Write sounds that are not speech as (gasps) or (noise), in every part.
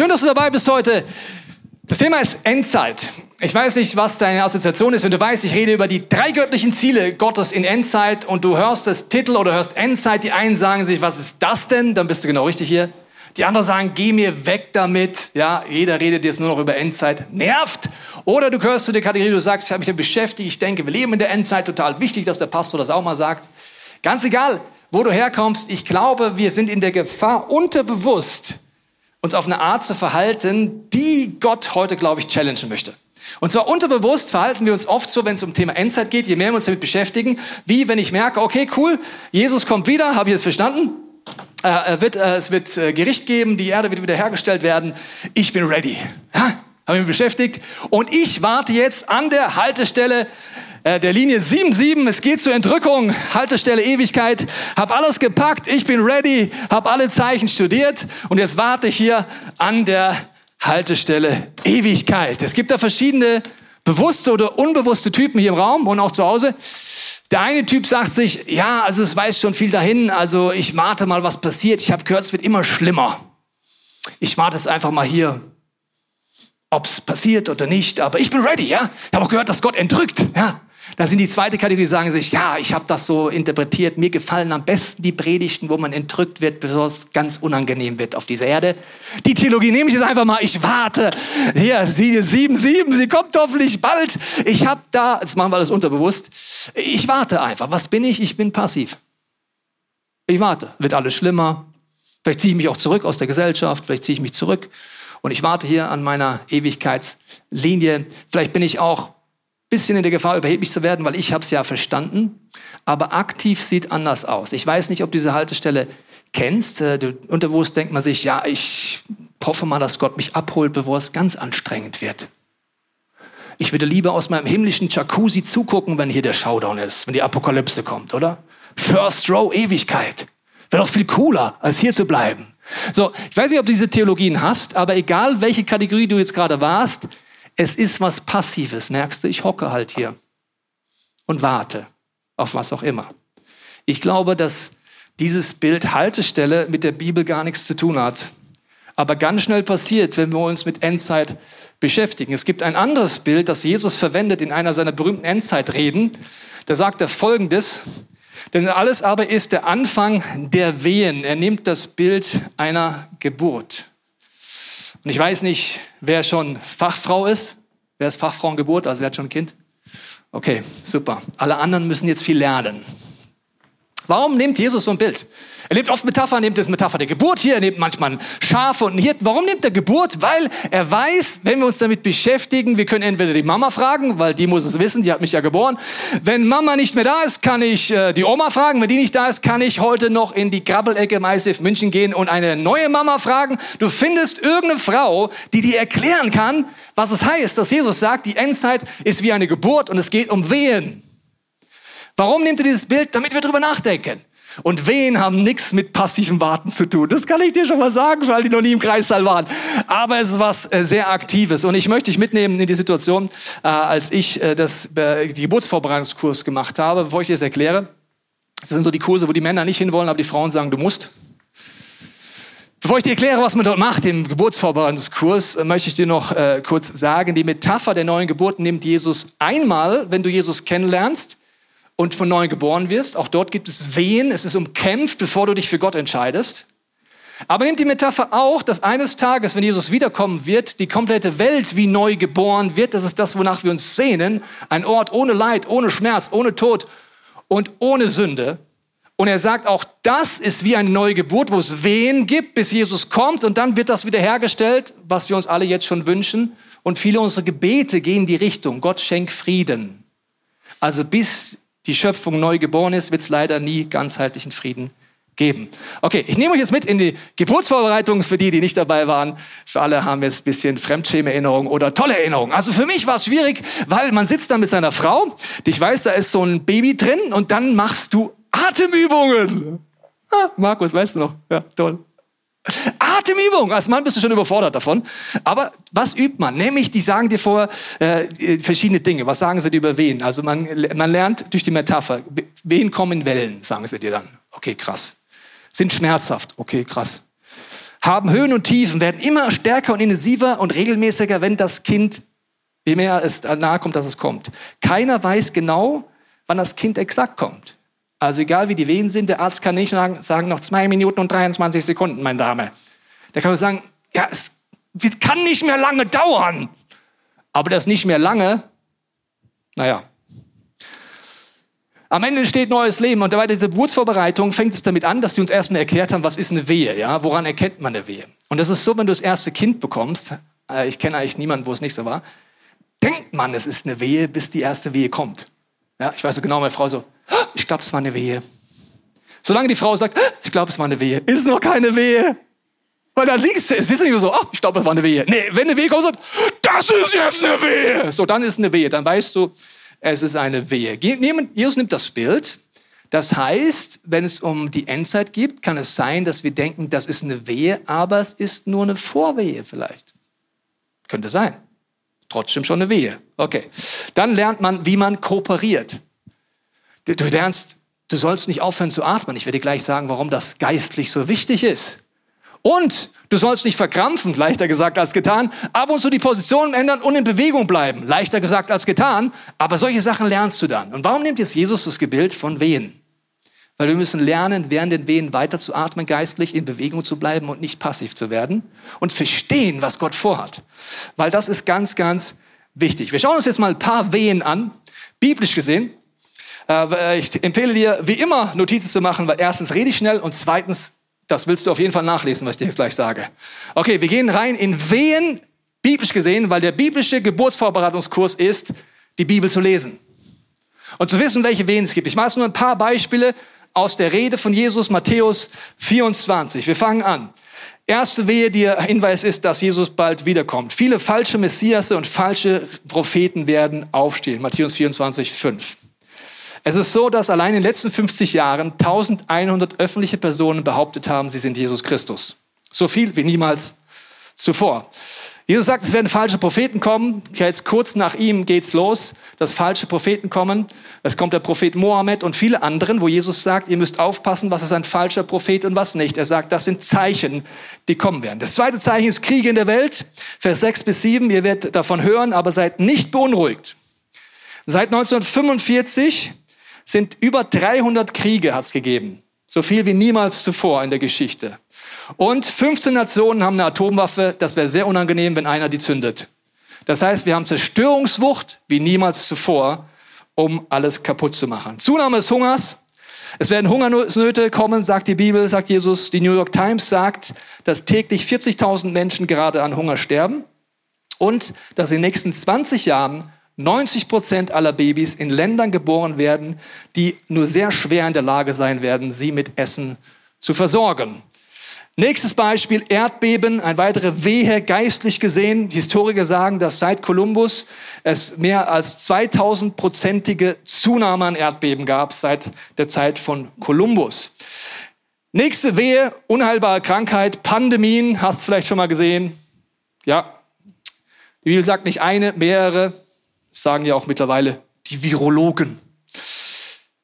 Schön, dass du dabei bist heute. Das Thema ist Endzeit. Ich weiß nicht, was deine Assoziation ist, wenn du weißt, ich rede über die drei göttlichen Ziele Gottes in Endzeit und du hörst das Titel oder hörst Endzeit, die einen sagen sich, was ist das denn? Dann bist du genau richtig hier. Die anderen sagen, geh mir weg damit. Ja, jeder redet jetzt nur noch über Endzeit. Nervt. Oder du gehörst zu der Kategorie, du sagst, ich habe mich damit beschäftigt, ich denke, wir leben in der Endzeit, total wichtig, dass der Pastor das auch mal sagt. Ganz egal, wo du herkommst, ich glaube, wir sind in der Gefahr, unterbewusst uns auf eine Art zu verhalten, die Gott heute, glaube ich, challengen möchte. Und zwar unterbewusst verhalten wir uns oft so, wenn es um Thema Endzeit geht, je mehr wir uns damit beschäftigen, wie wenn ich merke, okay, cool, Jesus kommt wieder, habe ich jetzt verstanden? Äh, wird, äh, es wird äh, Gericht geben, die Erde wird wiederhergestellt werden. Ich bin ready. Ja? Habe mich beschäftigt. Und ich warte jetzt an der Haltestelle äh, der Linie 77. Es geht zur Entrückung, Haltestelle Ewigkeit. Hab alles gepackt, ich bin ready, hab alle Zeichen studiert und jetzt warte ich hier an der Haltestelle Ewigkeit. Es gibt da verschiedene bewusste oder unbewusste Typen hier im Raum und auch zu Hause. Der eine Typ sagt sich, ja, also es weiß schon viel dahin, also ich warte mal, was passiert. Ich habe gehört, es wird immer schlimmer. Ich warte es einfach mal hier, ob es passiert oder nicht, aber ich bin ready, ja. Ich habe auch gehört, dass Gott entrückt, ja. Dann sind die zweite Kategorie, die sagen sich, ja, ich habe das so interpretiert. Mir gefallen am besten die Predigten, wo man entrückt wird, bevor es ganz unangenehm wird auf dieser Erde. Die Theologie nehme ich jetzt einfach mal. Ich warte. Hier, sie sieben, sieben, sie kommt hoffentlich bald. Ich habe da, jetzt machen wir alles unterbewusst. Ich warte einfach. Was bin ich? Ich bin passiv. Ich warte. Wird alles schlimmer. Vielleicht ziehe ich mich auch zurück aus der Gesellschaft. Vielleicht ziehe ich mich zurück. Und ich warte hier an meiner Ewigkeitslinie. Vielleicht bin ich auch bisschen in der Gefahr, überheblich zu werden, weil ich habe es ja verstanden. Aber aktiv sieht anders aus. Ich weiß nicht, ob du diese Haltestelle kennst. Äh, du, unterbewusst denkt man sich, ja, ich hoffe mal, dass Gott mich abholt, bevor es ganz anstrengend wird. Ich würde lieber aus meinem himmlischen Jacuzzi zugucken, wenn hier der Showdown ist, wenn die Apokalypse kommt, oder? First Row Ewigkeit. Wäre doch viel cooler, als hier zu bleiben. So, ich weiß nicht, ob du diese Theologien hast, aber egal, welche Kategorie du jetzt gerade warst, es ist was Passives, merkst du? Ich hocke halt hier und warte auf was auch immer. Ich glaube, dass dieses Bild Haltestelle mit der Bibel gar nichts zu tun hat. Aber ganz schnell passiert, wenn wir uns mit Endzeit beschäftigen. Es gibt ein anderes Bild, das Jesus verwendet in einer seiner berühmten Endzeitreden. Da sagt er Folgendes. Denn alles aber ist der Anfang der Wehen. Er nimmt das Bild einer Geburt. Und ich weiß nicht, wer schon Fachfrau ist. Wer ist Fachfrauengeburt? Also wer hat schon ein Kind? Okay, super. Alle anderen müssen jetzt viel lernen. Warum nimmt Jesus so ein Bild? Er nimmt oft Metaphern, nimmt das Metapher der Geburt hier, er nimmt manchmal Schafe und einen Hirten. Warum nimmt er Geburt? Weil er weiß, wenn wir uns damit beschäftigen, wir können entweder die Mama fragen, weil die muss es wissen, die hat mich ja geboren. Wenn Mama nicht mehr da ist, kann ich äh, die Oma fragen. Wenn die nicht da ist, kann ich heute noch in die Krabbelecke im ICF München gehen und eine neue Mama fragen. Du findest irgendeine Frau, die dir erklären kann, was es heißt, dass Jesus sagt, die Endzeit ist wie eine Geburt und es geht um Wehen. Warum nimmt er dieses Bild? Damit wir drüber nachdenken. Und Wehen haben nichts mit passivem Warten zu tun. Das kann ich dir schon mal sagen, weil die noch nie im Kreissaal waren. Aber es ist was äh, sehr Aktives. Und ich möchte dich mitnehmen in die Situation, äh, als ich äh, das, die Geburtsvorbereitungskurs gemacht habe, bevor ich dir das erkläre. Das sind so die Kurse, wo die Männer nicht hinwollen, aber die Frauen sagen, du musst. Bevor ich dir erkläre, was man dort macht im Geburtsvorbereitungskurs, möchte ich dir noch äh, kurz sagen, die Metapher der neuen Geburt nimmt Jesus einmal, wenn du Jesus kennenlernst, und von neu geboren wirst. Auch dort gibt es Wehen, es ist umkämpft, bevor du dich für Gott entscheidest. Aber nimmt die Metapher auch, dass eines Tages, wenn Jesus wiederkommen wird, die komplette Welt wie neu geboren wird. Das ist das, wonach wir uns sehnen. Ein Ort ohne Leid, ohne Schmerz, ohne Tod und ohne Sünde. Und er sagt, auch das ist wie eine neue Geburt, wo es Wehen gibt, bis Jesus kommt. Und dann wird das wiederhergestellt, was wir uns alle jetzt schon wünschen. Und viele unserer Gebete gehen in die Richtung, Gott schenkt Frieden. Also bis die Schöpfung neu geboren ist, wird es leider nie ganzheitlichen Frieden geben. Okay, ich nehme euch jetzt mit in die Geburtsvorbereitung für die, die nicht dabei waren. Für alle haben jetzt ein bisschen Fremdschäme-Erinnerung oder tolle Erinnerungen. Also für mich war es schwierig, weil man sitzt da mit seiner Frau. Ich weiß, da ist so ein Baby drin und dann machst du Atemübungen. Ah, Markus, weißt du noch? Ja, toll. Atemübung. Als Mann bist du schon überfordert davon. Aber was übt man? Nämlich, die sagen dir vor äh, verschiedene Dinge. Was sagen sie dir über Wehen? Also man, man lernt durch die Metapher. Wehen kommen Wellen, sagen sie dir dann. Okay, krass. Sind schmerzhaft. Okay, krass. haben Höhen und Tiefen, werden immer stärker und intensiver und regelmäßiger, wenn das Kind, je mehr es nahe kommt, dass es kommt. Keiner weiß genau, wann das Kind exakt kommt. Also egal wie die Wehen sind, der Arzt kann nicht sagen, noch zwei Minuten und 23 Sekunden, meine Dame. Der kann nur sagen, ja, es kann nicht mehr lange dauern. Aber das nicht mehr lange, naja. Am Ende entsteht neues Leben und bei dieser Geburtsvorbereitung fängt es damit an, dass sie uns erstmal erklärt haben, was ist eine Wehe, ja? Woran erkennt man eine Wehe? Und das ist so, wenn du das erste Kind bekommst, äh, ich kenne eigentlich niemanden, wo es nicht so war, denkt man, es ist eine Wehe, bis die erste Wehe kommt. Ja, ich weiß so genau, meine Frau so, ich glaube, es war eine Wehe. Solange die Frau sagt, ich glaube, es war eine Wehe, ist noch keine Wehe. Weil da liegst du, es ist nicht so, oh, ich glaube, das war eine Wehe. Nee, wenn eine Wehe kommt, sagt, das ist jetzt eine Wehe. So, dann ist eine Wehe. Dann weißt du, es ist eine Wehe. Jesus nimmt das Bild. Das heißt, wenn es um die Endzeit geht, kann es sein, dass wir denken, das ist eine Wehe, aber es ist nur eine Vorwehe vielleicht. Könnte sein. Trotzdem schon eine Wehe. Okay. Dann lernt man, wie man kooperiert. Du lernst, du sollst nicht aufhören zu atmen. Ich werde dir gleich sagen, warum das geistlich so wichtig ist. Und du sollst nicht verkrampfen, leichter gesagt als getan, ab und zu die Position ändern und in Bewegung bleiben, leichter gesagt als getan, aber solche Sachen lernst du dann. Und warum nimmt jetzt Jesus das Gebild von Wehen? Weil wir müssen lernen, während den Wehen weiter zu atmen, geistlich in Bewegung zu bleiben und nicht passiv zu werden und verstehen, was Gott vorhat. Weil das ist ganz, ganz wichtig. Wir schauen uns jetzt mal ein paar Wehen an, biblisch gesehen. Äh, ich empfehle dir, wie immer, Notizen zu machen, weil erstens rede ich schnell und zweitens das willst du auf jeden Fall nachlesen, was ich dir jetzt gleich sage. Okay, wir gehen rein in Wehen, biblisch gesehen, weil der biblische Geburtsvorbereitungskurs ist, die Bibel zu lesen. Und zu wissen, welche Wehen es gibt. Ich mache nur ein paar Beispiele aus der Rede von Jesus, Matthäus 24. Wir fangen an. Erste Wehe, die Hinweis ist, dass Jesus bald wiederkommt. Viele falsche Messiasse und falsche Propheten werden aufstehen. Matthäus 24, 5. Es ist so, dass allein in den letzten 50 Jahren 1100 öffentliche Personen behauptet haben, sie sind Jesus Christus. So viel wie niemals zuvor. Jesus sagt, es werden falsche Propheten kommen. Jetzt kurz nach ihm geht's los, dass falsche Propheten kommen. Es kommt der Prophet Mohammed und viele anderen, wo Jesus sagt, ihr müsst aufpassen, was ist ein falscher Prophet und was nicht. Er sagt, das sind Zeichen, die kommen werden. Das zweite Zeichen ist Kriege in der Welt. Vers 6 bis 7, ihr werdet davon hören, aber seid nicht beunruhigt. Seit 1945 sind über 300 Kriege hat's gegeben. So viel wie niemals zuvor in der Geschichte. Und 15 Nationen haben eine Atomwaffe. Das wäre sehr unangenehm, wenn einer die zündet. Das heißt, wir haben Zerstörungswucht wie niemals zuvor, um alles kaputt zu machen. Zunahme des Hungers. Es werden Hungersnöte kommen, sagt die Bibel, sagt Jesus. Die New York Times sagt, dass täglich 40.000 Menschen gerade an Hunger sterben und dass in den nächsten 20 Jahren 90 Prozent aller Babys in Ländern geboren werden, die nur sehr schwer in der Lage sein werden, sie mit Essen zu versorgen. Nächstes Beispiel, Erdbeben, ein weitere Wehe geistlich gesehen. Historiker sagen, dass seit Kolumbus es mehr als 2000-prozentige Zunahme an Erdbeben gab, seit der Zeit von Kolumbus. Nächste Wehe, unheilbare Krankheit, Pandemien, hast du vielleicht schon mal gesehen. Ja, die Bibel sagt nicht eine, mehrere, sagen ja auch mittlerweile die Virologen.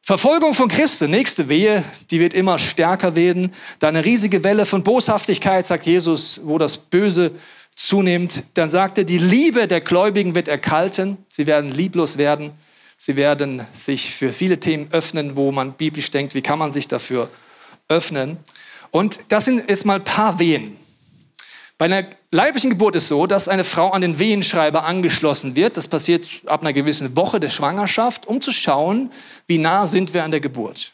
Verfolgung von Christen, nächste Wehe, die wird immer stärker werden. Da eine riesige Welle von Boshaftigkeit, sagt Jesus, wo das Böse zunimmt. Dann sagt er, die Liebe der Gläubigen wird erkalten. Sie werden lieblos werden. Sie werden sich für viele Themen öffnen, wo man biblisch denkt, wie kann man sich dafür öffnen. Und das sind jetzt mal ein paar Wehen. Bei einer leiblichen Geburt ist so, dass eine Frau an den Wehenschreiber angeschlossen wird. Das passiert ab einer gewissen Woche der Schwangerschaft, um zu schauen, wie nah sind wir an der Geburt.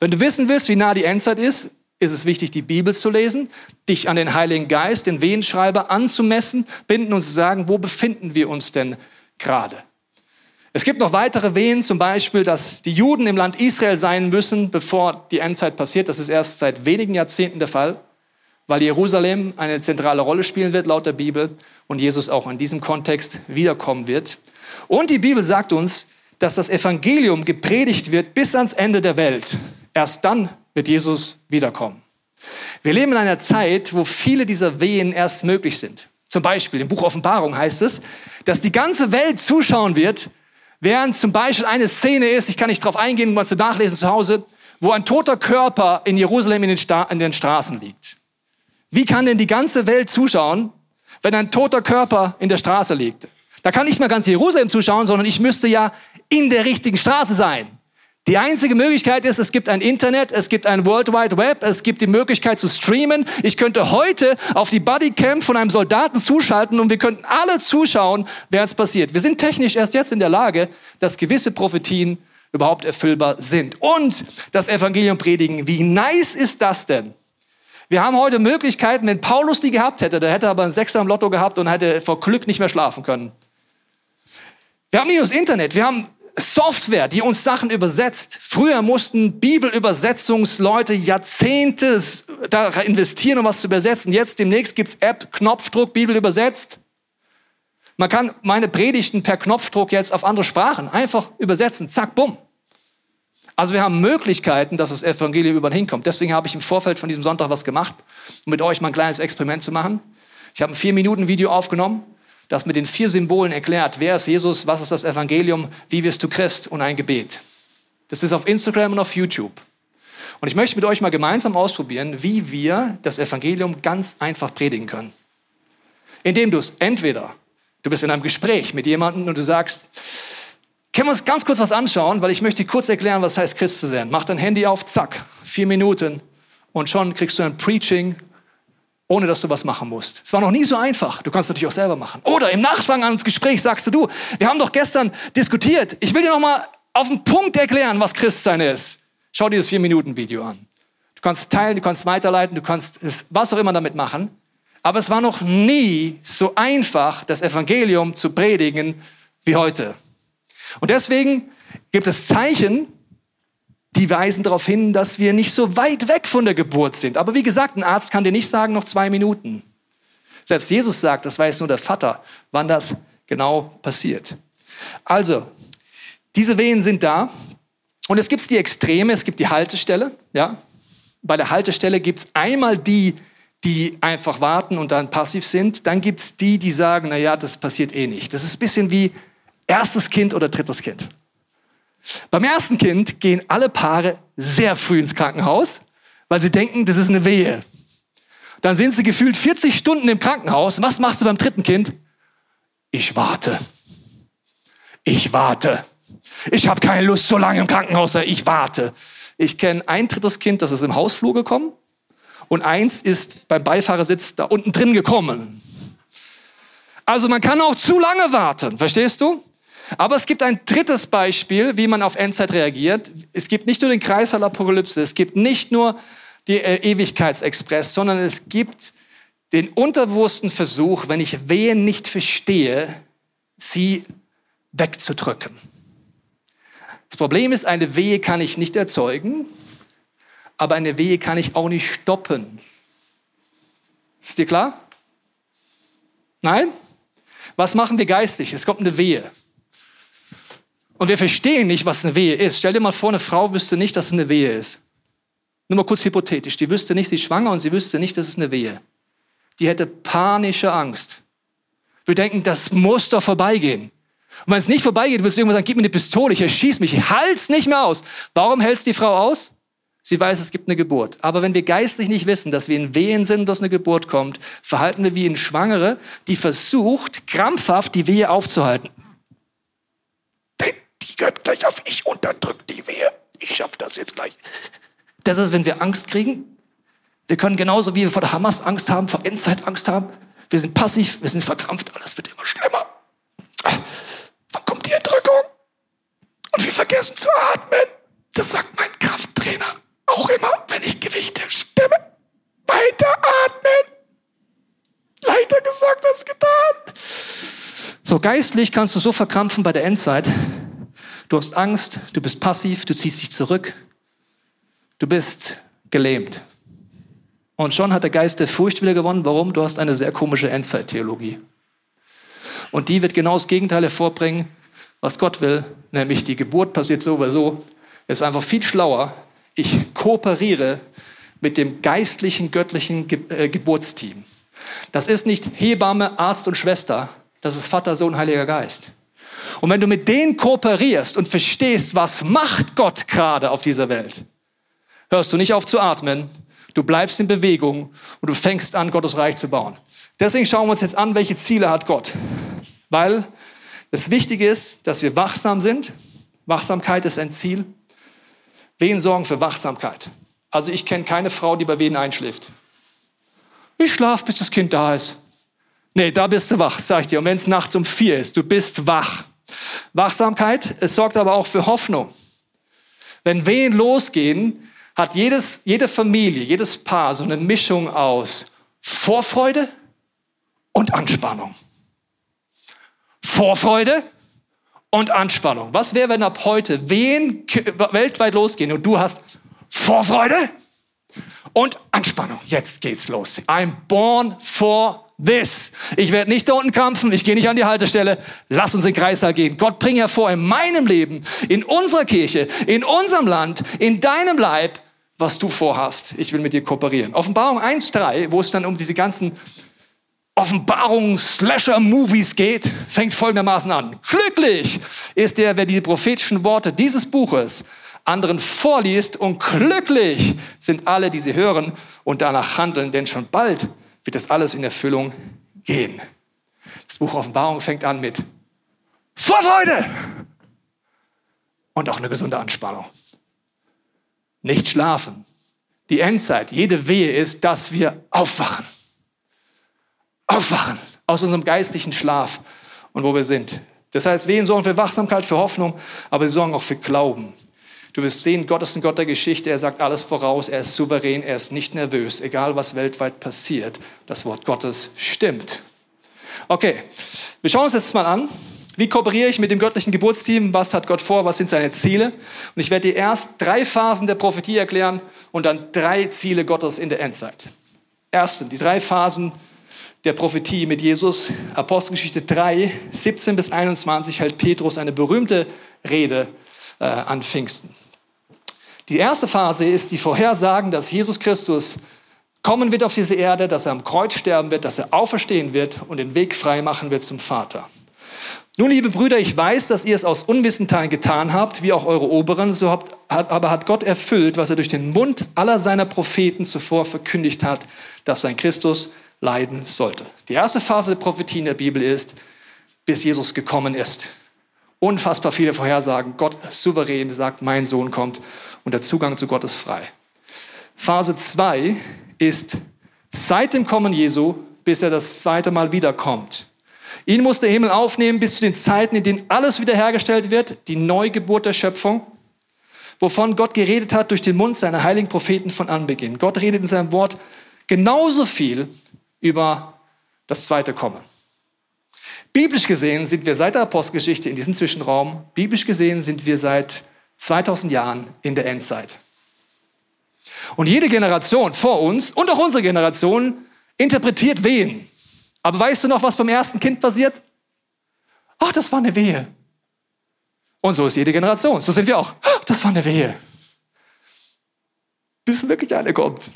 Wenn du wissen willst, wie nah die Endzeit ist, ist es wichtig, die Bibel zu lesen, dich an den Heiligen Geist, den Wehenschreiber anzumessen, binden und zu sagen, wo befinden wir uns denn gerade? Es gibt noch weitere Wehen, zum Beispiel, dass die Juden im Land Israel sein müssen, bevor die Endzeit passiert. Das ist erst seit wenigen Jahrzehnten der Fall weil Jerusalem eine zentrale Rolle spielen wird laut der Bibel und Jesus auch in diesem Kontext wiederkommen wird. Und die Bibel sagt uns, dass das Evangelium gepredigt wird bis ans Ende der Welt. Erst dann wird Jesus wiederkommen. Wir leben in einer Zeit, wo viele dieser Wehen erst möglich sind. Zum Beispiel im Buch Offenbarung heißt es, dass die ganze Welt zuschauen wird, während zum Beispiel eine Szene ist, ich kann nicht darauf eingehen, mal zu nachlesen zu Hause, wo ein toter Körper in Jerusalem in den, Sta in den Straßen liegt. Wie kann denn die ganze Welt zuschauen, wenn ein toter Körper in der Straße liegt? Da kann nicht mal ganz Jerusalem zuschauen, sondern ich müsste ja in der richtigen Straße sein. Die einzige Möglichkeit ist, es gibt ein Internet, es gibt ein World Wide Web, es gibt die Möglichkeit zu streamen. Ich könnte heute auf die Bodycam von einem Soldaten zuschalten und wir könnten alle zuschauen, wer es passiert. Wir sind technisch erst jetzt in der Lage, dass gewisse Prophetien überhaupt erfüllbar sind. Und das Evangelium predigen. Wie nice ist das denn? Wir haben heute Möglichkeiten, wenn Paulus die gehabt hätte, der hätte aber einen Sechser im Lotto gehabt und hätte vor Glück nicht mehr schlafen können. Wir haben nicht nur das Internet, wir haben Software, die uns Sachen übersetzt. Früher mussten Bibelübersetzungsleute Jahrzehnte da investieren, um was zu übersetzen. Jetzt demnächst gibt's App, Knopfdruck, Bibel übersetzt. Man kann meine Predigten per Knopfdruck jetzt auf andere Sprachen einfach übersetzen. Zack, bumm. Also wir haben Möglichkeiten, dass das Evangelium über hinkommt. Deswegen habe ich im Vorfeld von diesem Sonntag was gemacht, um mit euch mal ein kleines Experiment zu machen. Ich habe ein vier Minuten Video aufgenommen, das mit den vier Symbolen erklärt, wer ist Jesus, was ist das Evangelium, wie wirst du Christ und ein Gebet. Das ist auf Instagram und auf YouTube. Und ich möchte mit euch mal gemeinsam ausprobieren, wie wir das Evangelium ganz einfach predigen können. Indem du es entweder, du bist in einem Gespräch mit jemandem und du sagst, können wir uns ganz kurz was anschauen, weil ich möchte kurz erklären, was heißt Christ zu sein. Mach dein Handy auf, zack, vier Minuten und schon kriegst du ein Preaching, ohne dass du was machen musst. Es war noch nie so einfach. Du kannst natürlich auch selber machen. Oder im Nachspann ans Gespräch sagst du, du, wir haben doch gestern diskutiert. Ich will dir noch mal auf den Punkt erklären, was Christsein ist. Schau dir das vier Minuten Video an. Du kannst teilen, du kannst weiterleiten, du kannst es, was auch immer damit machen. Aber es war noch nie so einfach, das Evangelium zu predigen wie heute. Und deswegen gibt es Zeichen, die weisen darauf hin, dass wir nicht so weit weg von der Geburt sind. Aber wie gesagt, ein Arzt kann dir nicht sagen, noch zwei Minuten. Selbst Jesus sagt, das weiß nur der Vater, wann das genau passiert. Also, diese Wehen sind da. Und es gibt die Extreme, es gibt die Haltestelle. Ja? Bei der Haltestelle gibt es einmal die, die einfach warten und dann passiv sind. Dann gibt es die, die sagen, na ja, das passiert eh nicht. Das ist ein bisschen wie erstes Kind oder drittes Kind. Beim ersten Kind gehen alle Paare sehr früh ins Krankenhaus, weil sie denken, das ist eine Wehe. Dann sind sie gefühlt 40 Stunden im Krankenhaus. Was machst du beim dritten Kind? Ich warte. Ich warte. Ich habe keine Lust, so lange im Krankenhaus sein. Ich warte. Ich kenne ein drittes Kind, das ist im Hausflur gekommen und eins ist beim Beifahrersitz da unten drin gekommen. Also man kann auch zu lange warten, verstehst du? Aber es gibt ein drittes Beispiel, wie man auf Endzeit reagiert. Es gibt nicht nur den Kreislauf Apokalypse, es gibt nicht nur die äh, Ewigkeitsexpress, sondern es gibt den unterbewussten Versuch, wenn ich Wehen nicht verstehe, sie wegzudrücken. Das Problem ist, eine Wehe kann ich nicht erzeugen, aber eine Wehe kann ich auch nicht stoppen. Ist dir klar? Nein? Was machen wir geistig? Es kommt eine Wehe. Und wir verstehen nicht, was eine Wehe ist. Stell dir mal vor, eine Frau wüsste nicht, dass es eine Wehe ist. Nur mal kurz hypothetisch. Die wüsste nicht, sie ist schwanger und sie wüsste nicht, dass es eine Wehe. Die hätte panische Angst. Wir denken, das muss doch vorbeigehen. Und wenn es nicht vorbeigeht, wirst du irgendwann sagen, gib mir eine Pistole, ich erschieß mich, ich halt's nicht mehr aus. Warum hältst die Frau aus? Sie weiß, es gibt eine Geburt. Aber wenn wir geistlich nicht wissen, dass wir in Wehen sind, dass eine Geburt kommt, verhalten wir wie in Schwangere, die versucht, krampfhaft die Wehe aufzuhalten gehört gleich auf ich unterdrück die Wehe. Ich schaff das jetzt gleich. Das ist, wenn wir Angst kriegen. Wir können genauso wie wir vor der Hamas Angst haben, vor Endzeit Angst haben. Wir sind passiv, wir sind verkrampft, alles wird immer schlimmer. Wann kommt die Entrückung? Und wir vergessen zu atmen. Das sagt mein Krafttrainer auch immer, wenn ich Gewichte stemme. Weiter atmen. Leichter gesagt als getan. So geistlich kannst du so verkrampfen bei der Endzeit, Du hast Angst, du bist passiv, du ziehst dich zurück, du bist gelähmt. Und schon hat der Geist der Furcht wieder gewonnen. Warum? Du hast eine sehr komische Endzeittheologie. Und die wird genau das Gegenteil hervorbringen, was Gott will, nämlich die Geburt passiert so oder so. Es ist einfach viel schlauer. Ich kooperiere mit dem geistlichen, göttlichen Ge äh, Geburtsteam. Das ist nicht Hebamme, Arzt und Schwester. Das ist Vater, Sohn, Heiliger Geist. Und wenn du mit denen kooperierst und verstehst, was macht Gott gerade auf dieser Welt, hörst du nicht auf zu atmen, du bleibst in Bewegung und du fängst an, Gottes Reich zu bauen. Deswegen schauen wir uns jetzt an, welche Ziele hat Gott. Weil es wichtig ist, dass wir wachsam sind. Wachsamkeit ist ein Ziel. Wehen sorgen für Wachsamkeit. Also ich kenne keine Frau, die bei Wehen einschläft. Ich schlafe, bis das Kind da ist. Nee, da bist du wach, sag ich dir. Und wenn es nachts um vier ist, du bist wach. Wachsamkeit, es sorgt aber auch für Hoffnung. Wenn Wehen losgehen, hat jedes, jede Familie, jedes Paar so eine Mischung aus Vorfreude und Anspannung. Vorfreude und Anspannung. Was wäre, wenn ab heute Wehen weltweit losgehen und du hast Vorfreude und Anspannung? Jetzt geht's los. I'm born for this. Ich werde nicht da unten krampfen, ich gehe nicht an die Haltestelle. Lass uns in den Kreißsaal gehen. Gott bring hervor in meinem Leben, in unserer Kirche, in unserem Land, in deinem Leib, was du vorhast. Ich will mit dir kooperieren. Offenbarung 1.3, wo es dann um diese ganzen Offenbarung-Slasher-Movies geht, fängt folgendermaßen an. Glücklich ist der, wer die prophetischen Worte dieses Buches anderen vorliest und glücklich sind alle, die sie hören und danach handeln, denn schon bald wird das alles in Erfüllung gehen. Das Buch Offenbarung fängt an mit Vorfreude und auch eine gesunde Anspannung. Nicht schlafen. Die Endzeit, jede Wehe ist, dass wir aufwachen. Aufwachen aus unserem geistlichen Schlaf und wo wir sind. Das heißt, Wehen sorgen für Wachsamkeit, für Hoffnung, aber sie sorgen auch für Glauben. Du wirst sehen, Gott ist ein Gott der Geschichte. Er sagt alles voraus. Er ist souverän. Er ist nicht nervös. Egal, was weltweit passiert, das Wort Gottes stimmt. Okay, wir schauen uns jetzt mal an. Wie kooperiere ich mit dem göttlichen Geburtsteam? Was hat Gott vor? Was sind seine Ziele? Und ich werde dir erst drei Phasen der Prophetie erklären und dann drei Ziele Gottes in der Endzeit. Erstens, die drei Phasen der Prophetie mit Jesus. Apostelgeschichte 3, 17 bis 21 hält Petrus eine berühmte Rede äh, an Pfingsten. Die erste Phase ist die Vorhersagen, dass Jesus Christus kommen wird auf diese Erde, dass er am Kreuz sterben wird, dass er auferstehen wird und den Weg frei machen wird zum Vater. Nun, liebe Brüder, ich weiß, dass ihr es aus Unwissenheit getan habt, wie auch eure Oberen, so habt, aber hat Gott erfüllt, was er durch den Mund aller seiner Propheten zuvor verkündigt hat, dass sein Christus leiden sollte. Die erste Phase der Prophetie in der Bibel ist, bis Jesus gekommen ist unfassbar viele Vorhersagen. Gott souverän sagt, mein Sohn kommt und der Zugang zu Gott ist frei. Phase 2 ist seit dem Kommen Jesu, bis er das zweite Mal wiederkommt. Ihn muss der Himmel aufnehmen bis zu den Zeiten, in denen alles wiederhergestellt wird, die Neugeburt der Schöpfung, wovon Gott geredet hat durch den Mund seiner heiligen Propheten von Anbeginn. Gott redet in seinem Wort genauso viel über das zweite Kommen. Biblisch gesehen sind wir seit der Apostelgeschichte in diesem Zwischenraum, biblisch gesehen sind wir seit 2000 Jahren in der Endzeit. Und jede Generation vor uns und auch unsere Generation interpretiert Wehen. Aber weißt du noch, was beim ersten Kind passiert? Ach, das war eine Wehe. Und so ist jede Generation. So sind wir auch. Das war eine Wehe. Bis wirklich eine kommt.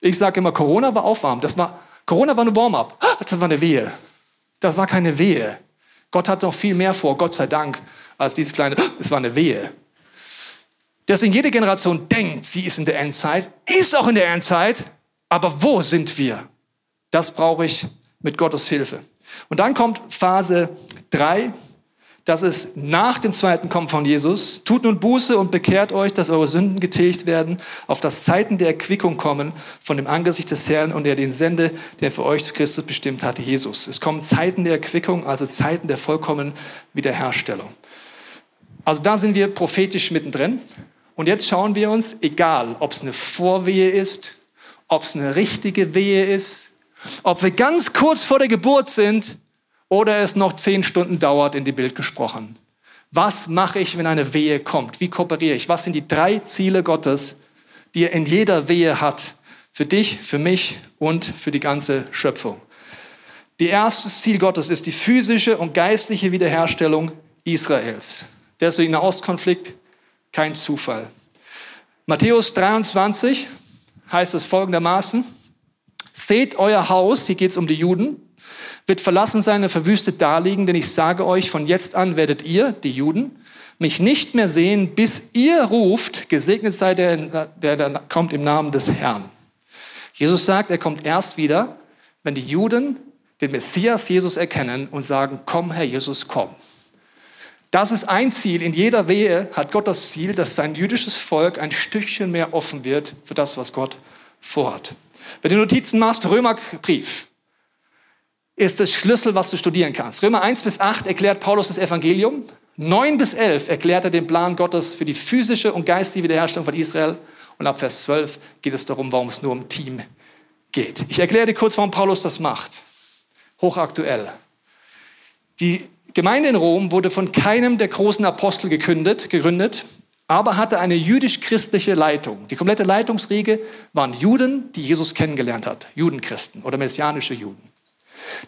Ich sage immer, Corona war aufwarm. Das war, Corona war eine Warm-up. Das war eine Wehe. Das war keine Wehe. Gott hat noch viel mehr vor, Gott sei Dank, als dieses kleine, (gasps) es war eine Wehe. Deswegen jede Generation denkt, sie ist in der Endzeit, ist auch in der Endzeit, aber wo sind wir? Das brauche ich mit Gottes Hilfe. Und dann kommt Phase 3, dass es nach dem zweiten Kommen von Jesus, tut nun Buße und bekehrt euch, dass eure Sünden getilgt werden, auf das Zeiten der Erquickung kommen von dem Angesicht des Herrn und er den Sende, der für euch Christus bestimmt hat, Jesus. Es kommen Zeiten der Erquickung, also Zeiten der vollkommenen Wiederherstellung. Also da sind wir prophetisch mittendrin. Und jetzt schauen wir uns, egal ob es eine Vorwehe ist, ob es eine richtige Wehe ist, ob wir ganz kurz vor der Geburt sind, oder es noch zehn Stunden dauert, in die Bild gesprochen. Was mache ich, wenn eine Wehe kommt? Wie kooperiere ich? Was sind die drei Ziele Gottes, die er in jeder Wehe hat? Für dich, für mich und für die ganze Schöpfung. Die erste Ziel Gottes ist die physische und geistliche Wiederherstellung Israels. Der Ostkonflikt kein Zufall. Matthäus 23 heißt es folgendermaßen, seht euer Haus, hier geht es um die Juden, wird verlassen sein und verwüstet daliegen, denn ich sage euch, von jetzt an werdet ihr, die Juden, mich nicht mehr sehen, bis ihr ruft, gesegnet sei der, der, der kommt im Namen des Herrn. Jesus sagt, er kommt erst wieder, wenn die Juden den Messias Jesus erkennen und sagen, komm Herr Jesus, komm. Das ist ein Ziel. In jeder Wehe hat Gott das Ziel, dass sein jüdisches Volk ein Stückchen mehr offen wird für das, was Gott vorhat. Wenn du Notizen machst, Römerbrief ist das Schlüssel, was du studieren kannst. Römer 1 bis 8 erklärt Paulus das Evangelium. 9 bis 11 erklärt er den Plan Gottes für die physische und geistige Wiederherstellung von Israel. Und ab Vers 12 geht es darum, warum es nur um Team geht. Ich erkläre dir kurz, warum Paulus das macht. Hochaktuell. Die Gemeinde in Rom wurde von keinem der großen Apostel gekündet, gegründet, aber hatte eine jüdisch-christliche Leitung. Die komplette Leitungsriege waren Juden, die Jesus kennengelernt hat, Judenchristen oder messianische Juden.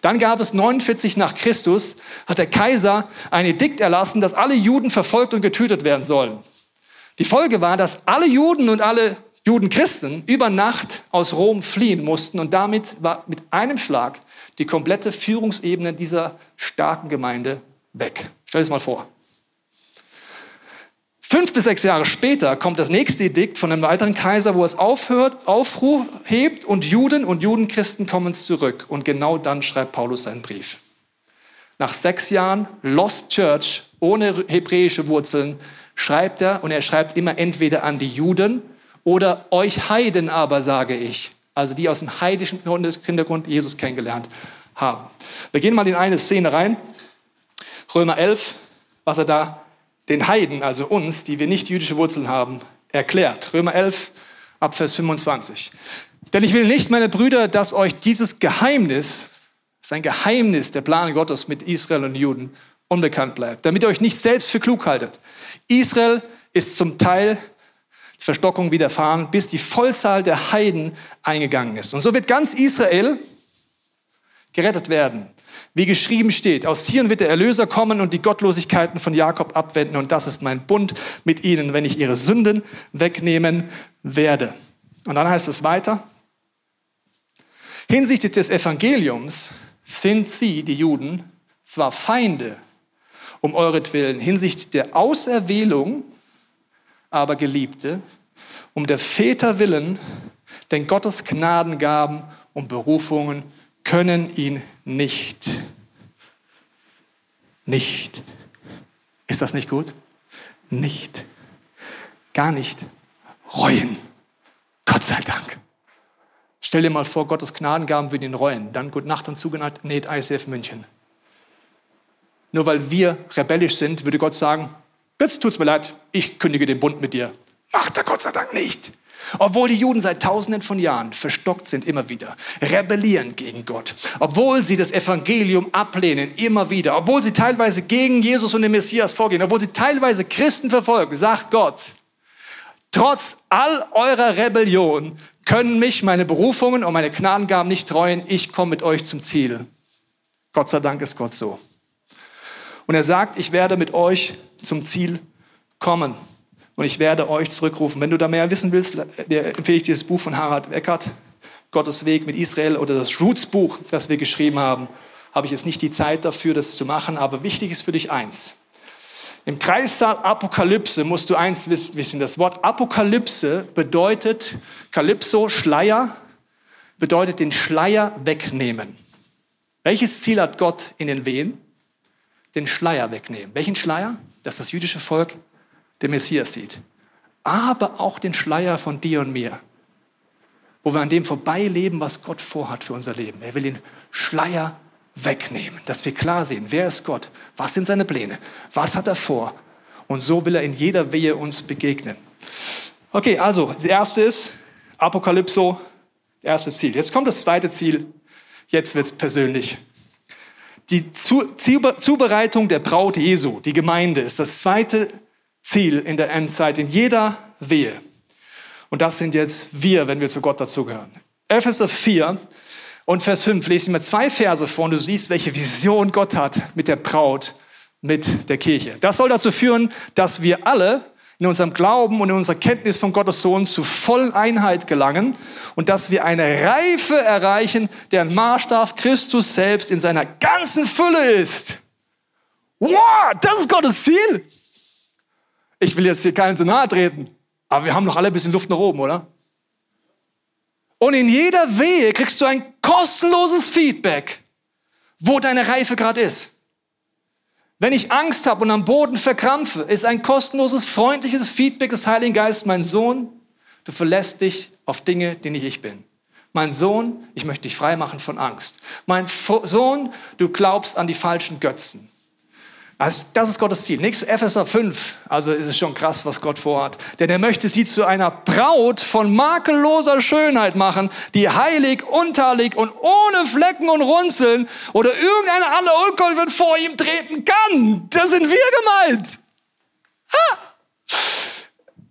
Dann gab es 49 nach Christus, hat der Kaiser ein Edikt erlassen, dass alle Juden verfolgt und getötet werden sollen. Die Folge war, dass alle Juden und alle Judenchristen über Nacht aus Rom fliehen mussten und damit war mit einem Schlag die komplette Führungsebene dieser starken Gemeinde weg. Stell dir das mal vor. Fünf bis sechs Jahre später kommt das nächste Edikt von einem weiteren Kaiser, wo es aufhört, Aufruf hebt und Juden und Judenchristen kommen zurück. Und genau dann schreibt Paulus seinen Brief. Nach sechs Jahren Lost Church ohne hebräische Wurzeln schreibt er und er schreibt immer entweder an die Juden oder euch Heiden aber, sage ich. Also die aus dem heidischen Hintergrund Jesus kennengelernt haben. Wir gehen mal in eine Szene rein. Römer 11, was er da den Heiden, also uns, die wir nicht jüdische Wurzeln haben, erklärt. Römer 11, ab Vers 25. Denn ich will nicht, meine Brüder, dass euch dieses Geheimnis, sein Geheimnis, der Plan Gottes mit Israel und Juden, unbekannt bleibt, damit ihr euch nicht selbst für klug haltet. Israel ist zum Teil Verstockung widerfahren, bis die Vollzahl der Heiden eingegangen ist. Und so wird ganz Israel gerettet werden. Wie geschrieben steht, aus Zion wird der Erlöser kommen und die Gottlosigkeiten von Jakob abwenden und das ist mein Bund mit ihnen, wenn ich ihre Sünden wegnehmen werde. Und dann heißt es weiter, hinsichtlich des Evangeliums sind sie, die Juden, zwar Feinde um euretwillen, hinsichtlich der Auserwählung aber Geliebte, um der Väter willen, denn Gottes Gnadengaben und Berufungen können ihn nicht. Nicht. Ist das nicht gut? Nicht. Gar nicht. Reuen. Gott sei Dank. Stell dir mal vor, Gottes Gnadengaben würden ihn reuen. Dann Gute Nacht und zugenäht ICF München. Nur weil wir rebellisch sind, würde Gott sagen, jetzt tut's mir leid, ich kündige den Bund mit dir. Macht er Gott sei Dank nicht. Obwohl die Juden seit tausenden von Jahren verstockt sind immer wieder, rebellieren gegen Gott, obwohl sie das Evangelium ablehnen immer wieder, obwohl sie teilweise gegen Jesus und den Messias vorgehen, obwohl sie teilweise Christen verfolgen, sagt Gott, trotz all eurer Rebellion können mich meine Berufungen und meine Gnadengaben nicht treuen, ich komme mit euch zum Ziel. Gott sei Dank ist Gott so. Und er sagt, ich werde mit euch zum Ziel kommen und ich werde euch zurückrufen. Wenn du da mehr wissen willst, empfehle ich dir das Buch von Harald Eckert, Gottes Weg mit Israel oder das Roots-Buch, das wir geschrieben haben. Habe ich jetzt nicht die Zeit dafür, das zu machen, aber wichtig ist für dich eins. Im Kreissaal Apokalypse musst du eins wissen. Das Wort Apokalypse bedeutet, Kalypso, Schleier, bedeutet den Schleier wegnehmen. Welches Ziel hat Gott in den Wehen? Den Schleier wegnehmen. Welchen Schleier? Dass das jüdische Volk der Messias sieht. Aber auch den Schleier von dir und mir, wo wir an dem vorbeileben, was Gott vorhat für unser Leben. Er will den Schleier wegnehmen, dass wir klar sehen, wer ist Gott, was sind seine Pläne, was hat er vor. Und so will er in jeder Wehe uns begegnen. Okay, also, das erste ist Apokalypso, erstes Ziel. Jetzt kommt das zweite Ziel. Jetzt wird es persönlich. Die Zubereitung der Braut Jesu, die Gemeinde, ist das zweite Ziel in der Endzeit, in jeder Wehe. Und das sind jetzt wir, wenn wir zu Gott dazugehören. Epheser 4 und Vers 5 lese ich mir zwei Verse vor und du siehst, welche Vision Gott hat mit der Braut, mit der Kirche. Das soll dazu führen, dass wir alle in unserem Glauben und in unserer Kenntnis von Gottes Sohn zu vollen Einheit gelangen und dass wir eine Reife erreichen, deren Maßstab Christus selbst in seiner ganzen Fülle ist. Wow, das ist Gottes Ziel. Ich will jetzt hier keinen zu nahe treten, aber wir haben noch alle ein bisschen Luft nach oben, oder? Und in jeder Wehe kriegst du ein kostenloses Feedback, wo deine Reife gerade ist. Wenn ich Angst habe und am Boden verkrampfe, ist ein kostenloses, freundliches Feedback des Heiligen Geistes, mein Sohn, du verlässt dich auf Dinge, die nicht ich bin. Mein Sohn, ich möchte dich frei machen von Angst. Mein Sohn, du glaubst an die falschen Götzen. Also das ist Gottes Ziel. Nächstes Epheser 5. Also ist es schon krass, was Gott vorhat. Denn er möchte sie zu einer Braut von makelloser Schönheit machen, die heilig, unteilig und ohne Flecken und Runzeln oder irgendeine andere Unkult vor ihm treten kann. Da sind wir gemeint. Ah.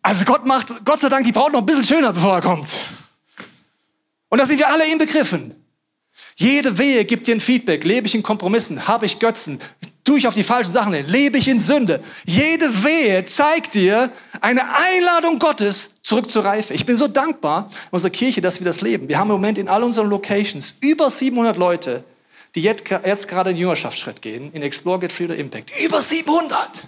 Also Gott macht, Gott sei Dank, die Braut noch ein bisschen schöner, bevor er kommt. Und da sind wir alle inbegriffen. Jede Wehe gibt dir ein Feedback. Lebe ich in Kompromissen? Habe ich Götzen? Tue ich auf die falschen Sachen hin, lebe ich in Sünde. Jede Wehe zeigt dir eine Einladung Gottes zurück zur Reife. Ich bin so dankbar in unserer Kirche, dass wir das leben. Wir haben im Moment in all unseren Locations über 700 Leute, die jetzt, jetzt gerade einen Jüngerschaftsschritt gehen, in Explore, Get Free oder Impact. Über 700!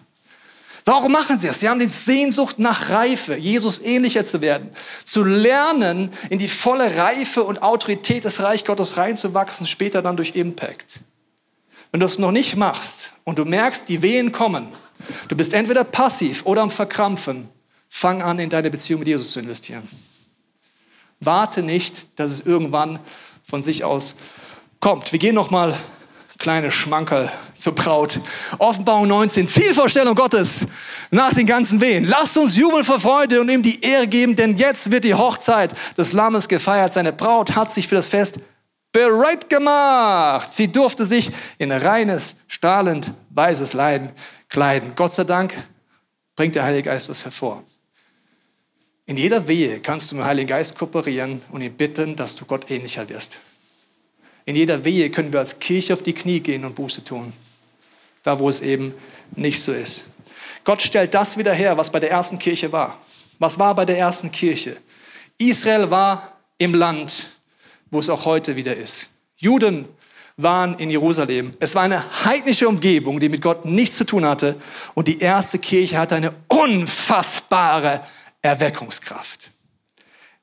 Warum machen sie es? Sie haben die Sehnsucht nach Reife, Jesus ähnlicher zu werden, zu lernen, in die volle Reife und Autorität des Reich Gottes reinzuwachsen, später dann durch Impact. Wenn du es noch nicht machst und du merkst, die Wehen kommen, du bist entweder passiv oder am Verkrampfen, fang an, in deine Beziehung mit Jesus zu investieren. Warte nicht, dass es irgendwann von sich aus kommt. Wir gehen noch mal kleine Schmankerl zur Braut. Offenbarung 19, Zielvorstellung Gottes nach den ganzen Wehen. Lasst uns jubeln vor Freude und ihm die Ehre geben, denn jetzt wird die Hochzeit des Lammes gefeiert. Seine Braut hat sich für das Fest bereit gemacht. Sie durfte sich in reines, strahlend weißes Leiden kleiden. Gott sei Dank bringt der Heilige Geist das hervor. In jeder Wehe kannst du mit dem Heiligen Geist kooperieren und ihn bitten, dass du Gott ähnlicher wirst. In jeder Wehe können wir als Kirche auf die Knie gehen und Buße tun. Da, wo es eben nicht so ist. Gott stellt das wieder her, was bei der ersten Kirche war. Was war bei der ersten Kirche? Israel war im Land wo es auch heute wieder ist. Juden waren in Jerusalem. Es war eine heidnische Umgebung, die mit Gott nichts zu tun hatte. Und die erste Kirche hatte eine unfassbare Erweckungskraft.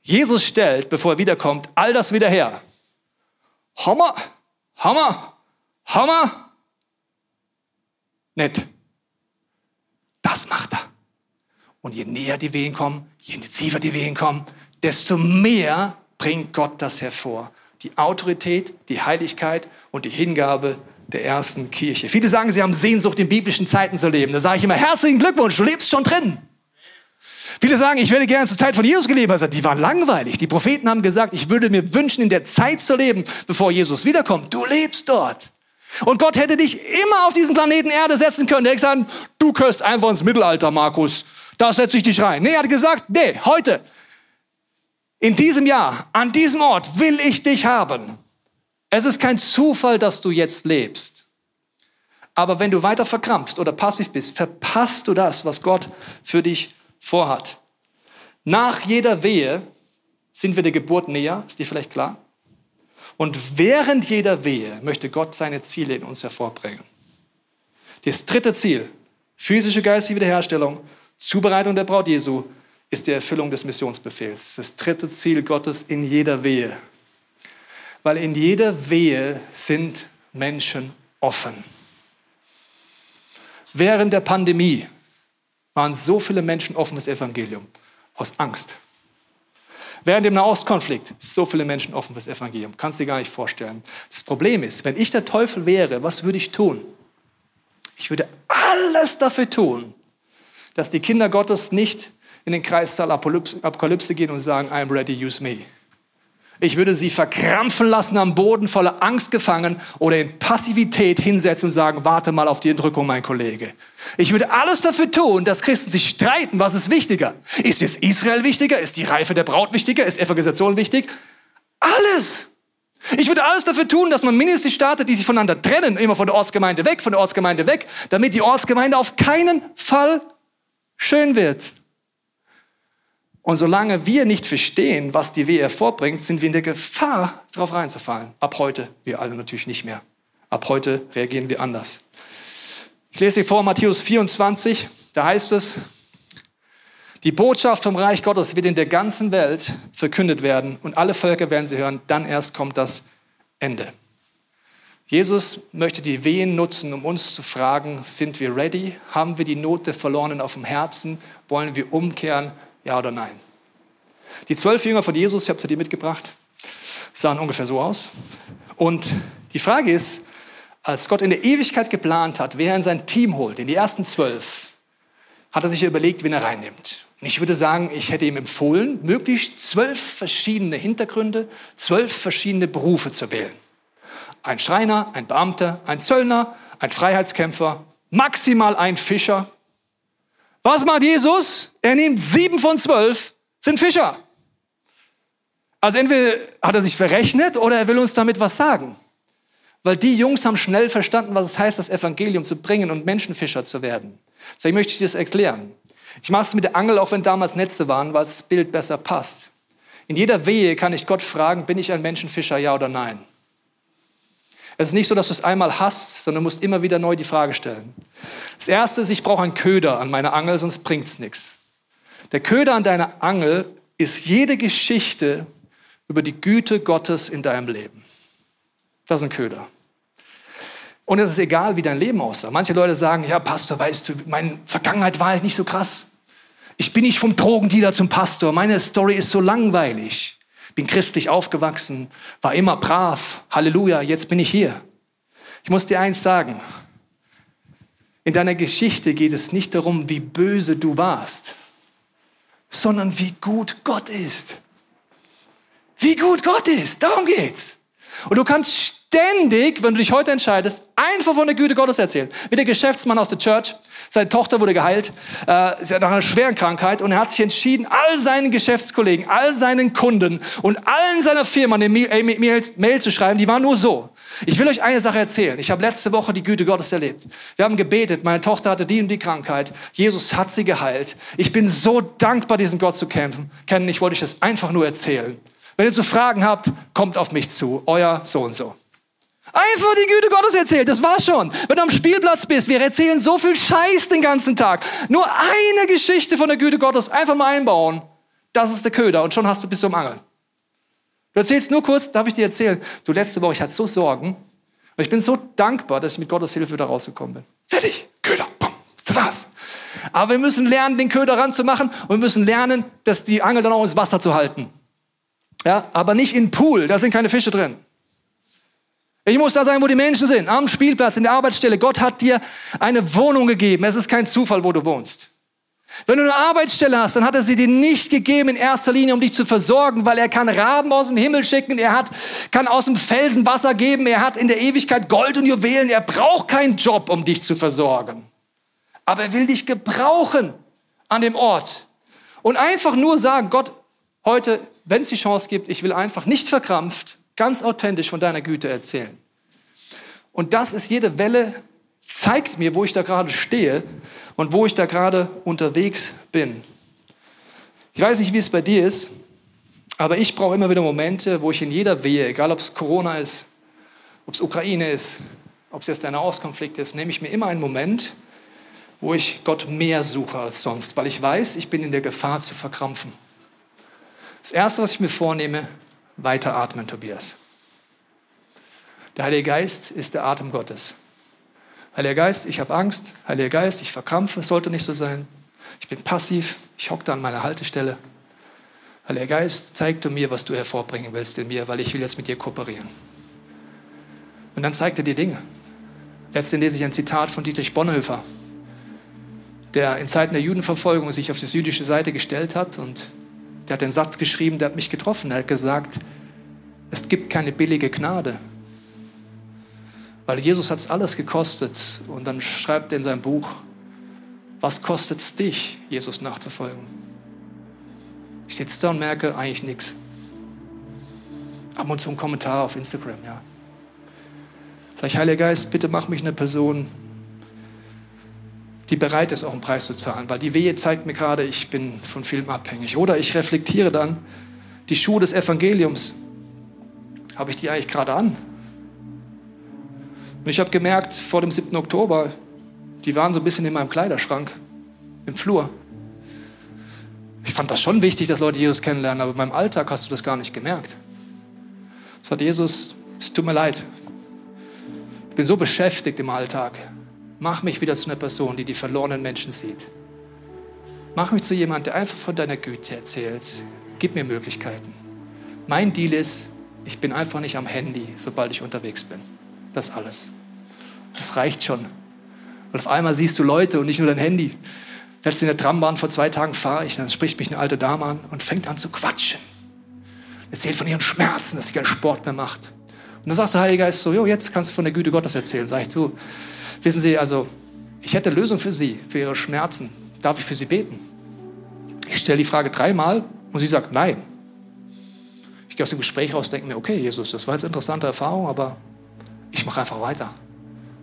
Jesus stellt, bevor er wiederkommt, all das wieder her. Hammer, Hammer, Hammer. Nett. Das macht er. Und je näher die Wehen kommen, je intensiver die Wehen kommen, desto mehr bringt Gott das hervor. Die Autorität, die Heiligkeit und die Hingabe der ersten Kirche. Viele sagen, sie haben Sehnsucht, in biblischen Zeiten zu leben. Da sage ich immer, herzlichen Glückwunsch, du lebst schon drin. Viele sagen, ich würde gerne zur Zeit von Jesus gelebt haben. Die waren langweilig. Die Propheten haben gesagt, ich würde mir wünschen, in der Zeit zu leben, bevor Jesus wiederkommt. Du lebst dort. Und Gott hätte dich immer auf diesen Planeten Erde setzen können. Er hätte gesagt, du gehörst einfach ins Mittelalter, Markus. Da setze ich dich rein. Nee, er hat gesagt, nee, heute. In diesem Jahr, an diesem Ort will ich dich haben. Es ist kein Zufall, dass du jetzt lebst. Aber wenn du weiter verkrampfst oder passiv bist, verpasst du das, was Gott für dich vorhat. Nach jeder Wehe sind wir der Geburt näher, ist dir vielleicht klar? Und während jeder Wehe möchte Gott seine Ziele in uns hervorbringen. Das dritte Ziel, physische geistige Wiederherstellung, Zubereitung der Braut Jesu, ist die Erfüllung des Missionsbefehls. Das dritte Ziel Gottes in jeder Wehe. Weil in jeder Wehe sind Menschen offen. Während der Pandemie waren so viele Menschen offen fürs Evangelium aus Angst. Während dem Nahostkonflikt so viele Menschen offen fürs Evangelium. Kannst du dir gar nicht vorstellen. Das Problem ist, wenn ich der Teufel wäre, was würde ich tun? Ich würde alles dafür tun, dass die Kinder Gottes nicht in den Kreissaal Apokalypse gehen und sagen, I'm ready, use me. Ich würde sie verkrampfen lassen am Boden, voller Angst gefangen oder in Passivität hinsetzen und sagen, warte mal auf die Entrückung, mein Kollege. Ich würde alles dafür tun, dass Christen sich streiten, was ist wichtiger? Ist jetzt Israel wichtiger? Ist die Reife der Braut wichtiger? Ist Evangelisation wichtig? Alles. Ich würde alles dafür tun, dass man Ministry startet, die sich voneinander trennen, immer von der Ortsgemeinde weg, von der Ortsgemeinde weg, damit die Ortsgemeinde auf keinen Fall schön wird. Und solange wir nicht verstehen, was die Wehe hervorbringt, sind wir in der Gefahr, darauf reinzufallen. Ab heute, wir alle natürlich nicht mehr. Ab heute reagieren wir anders. Ich lese vor Matthäus 24, da heißt es, die Botschaft vom Reich Gottes wird in der ganzen Welt verkündet werden und alle Völker werden sie hören, dann erst kommt das Ende. Jesus möchte die Wehen nutzen, um uns zu fragen, sind wir ready? Haben wir die Not der Verlorenen auf dem Herzen? Wollen wir umkehren? Ja oder nein? Die zwölf Jünger von Jesus, ich habe sie dir mitgebracht, sahen ungefähr so aus. Und die Frage ist, als Gott in der Ewigkeit geplant hat, wer er in sein Team holt, in die ersten zwölf, hat er sich überlegt, wen er reinnimmt. Und ich würde sagen, ich hätte ihm empfohlen, möglichst zwölf verschiedene Hintergründe, zwölf verschiedene Berufe zu wählen. Ein Schreiner, ein Beamter, ein Zöllner, ein Freiheitskämpfer, maximal ein Fischer. Was macht Jesus? Er nimmt sieben von zwölf, sind Fischer. Also entweder hat er sich verrechnet oder er will uns damit was sagen. Weil die Jungs haben schnell verstanden, was es heißt, das Evangelium zu bringen und Menschenfischer zu werden. Deswegen möchte ich das erklären. Ich mache es mit der Angel, auch wenn damals Netze waren, weil das Bild besser passt. In jeder Wehe kann ich Gott fragen, bin ich ein Menschenfischer, ja oder nein? Es ist nicht so, dass du es einmal hast, sondern du musst immer wieder neu die Frage stellen. Das Erste ist, ich brauche einen Köder an meiner Angel, sonst bringt es nichts. Der Köder an deiner Angel ist jede Geschichte über die Güte Gottes in deinem Leben. Das ist ein Köder. Und es ist egal, wie dein Leben aussah. Manche Leute sagen, ja, Pastor, weißt du, meine Vergangenheit war halt nicht so krass. Ich bin nicht vom Drogendealer zum Pastor. Meine Story ist so langweilig. Bin christlich aufgewachsen, war immer brav. Halleluja, jetzt bin ich hier. Ich muss dir eins sagen. In deiner Geschichte geht es nicht darum, wie böse du warst, sondern wie gut Gott ist. Wie gut Gott ist. Darum geht's. Und du kannst ständig, wenn du dich heute entscheidest, einfach von der Güte Gottes erzählen. Wie der Geschäftsmann aus der Church. Seine Tochter wurde geheilt äh, nach einer schweren Krankheit und er hat sich entschieden, all seinen Geschäftskollegen, all seinen Kunden und allen seiner Firma eine Mail, Mail, Mail zu schreiben. Die war nur so. Ich will euch eine Sache erzählen. Ich habe letzte Woche die Güte Gottes erlebt. Wir haben gebetet. Meine Tochter hatte die und die Krankheit. Jesus hat sie geheilt. Ich bin so dankbar, diesen Gott zu kämpfen. Kennen. Ich wollte euch das einfach nur erzählen. Wenn ihr zu Fragen habt, kommt auf mich zu. Euer so und so. Einfach die Güte Gottes erzählt, das war schon. Wenn du am Spielplatz bist, wir erzählen so viel Scheiß den ganzen Tag. Nur eine Geschichte von der Güte Gottes einfach mal einbauen. Das ist der Köder und schon hast du bis zum Angeln. Du erzählst nur kurz, darf ich dir erzählen, du letzte Woche, ich hatte so Sorgen und ich bin so dankbar, dass ich mit Gottes Hilfe da rausgekommen bin. Fertig, Köder, bumm, das war's. Aber wir müssen lernen, den Köder ranzumachen und wir müssen lernen, dass die Angel dann auch ins Wasser zu halten. Ja, aber nicht in Pool, da sind keine Fische drin. Ich muss da sein, wo die Menschen sind, am Spielplatz, in der Arbeitsstelle. Gott hat dir eine Wohnung gegeben. Es ist kein Zufall, wo du wohnst. Wenn du eine Arbeitsstelle hast, dann hat er sie dir nicht gegeben in erster Linie, um dich zu versorgen, weil er kann Raben aus dem Himmel schicken, er hat, kann aus dem Felsen Wasser geben, er hat in der Ewigkeit Gold und Juwelen, er braucht keinen Job, um dich zu versorgen. Aber er will dich gebrauchen an dem Ort. Und einfach nur sagen, Gott, heute, wenn es die Chance gibt, ich will einfach nicht verkrampft, ganz authentisch von deiner Güte erzählen. Und das ist jede Welle, zeigt mir, wo ich da gerade stehe und wo ich da gerade unterwegs bin. Ich weiß nicht, wie es bei dir ist, aber ich brauche immer wieder Momente, wo ich in jeder Wehe, egal ob es Corona ist, ob es Ukraine ist, ob es jetzt ein Auskonflikt ist, nehme ich mir immer einen Moment, wo ich Gott mehr suche als sonst, weil ich weiß, ich bin in der Gefahr zu verkrampfen. Das Erste, was ich mir vornehme, weiter atmen, Tobias. Der Heilige Geist ist der Atem Gottes. Heiliger Geist, ich habe Angst. Heiliger Geist, ich verkrampfe. Es sollte nicht so sein. Ich bin passiv. Ich hocke da an meiner Haltestelle. Heiliger Geist, zeig du mir, was du hervorbringen willst in mir, weil ich will jetzt mit dir kooperieren. Und dann zeigt er dir Dinge. Letztendlich lese ich ein Zitat von Dietrich Bonhoeffer, der in Zeiten der Judenverfolgung sich auf die jüdische Seite gestellt hat und der hat den Satz geschrieben, der hat mich getroffen. Er hat gesagt, es gibt keine billige Gnade. Weil Jesus hat es alles gekostet. Und dann schreibt er in seinem Buch, was kostet es dich, Jesus nachzufolgen? Ich sitze da und merke eigentlich nichts. Ab und zu ein Kommentar auf Instagram, ja. Sag ich, Heiliger Geist, bitte mach mich eine Person, die bereit ist, auch einen Preis zu zahlen. Weil die Wehe zeigt mir gerade, ich bin von Film abhängig. Oder ich reflektiere dann, die Schuhe des Evangeliums, habe ich die eigentlich gerade an? Und ich habe gemerkt, vor dem 7. Oktober, die waren so ein bisschen in meinem Kleiderschrank, im Flur. Ich fand das schon wichtig, dass Leute Jesus kennenlernen, aber in meinem Alltag hast du das gar nicht gemerkt. Sagt Jesus, es tut mir leid. Ich bin so beschäftigt im Alltag. Mach mich wieder zu einer Person, die die verlorenen Menschen sieht. Mach mich zu jemandem, der einfach von deiner Güte erzählt. Gib mir Möglichkeiten. Mein Deal ist, ich bin einfach nicht am Handy, sobald ich unterwegs bin. Das alles. Das reicht schon. Und auf einmal siehst du Leute und nicht nur dein Handy. Letztens in der Trambahn vor zwei Tagen fahre ich, dann spricht mich eine alte Dame an und fängt an zu quatschen. Erzählt von ihren Schmerzen, dass sie keinen Sport mehr macht. Und dann sagt der Heilige Geist so, jo, jetzt kannst du von der Güte Gottes erzählen. Sag ich, du, wissen Sie, also, ich hätte Lösung für Sie, für Ihre Schmerzen. Darf ich für Sie beten? Ich stelle die Frage dreimal und sie sagt nein. Gehe aus dem Gespräch raus denke mir, okay, Jesus, das war jetzt eine interessante Erfahrung, aber ich mache einfach weiter.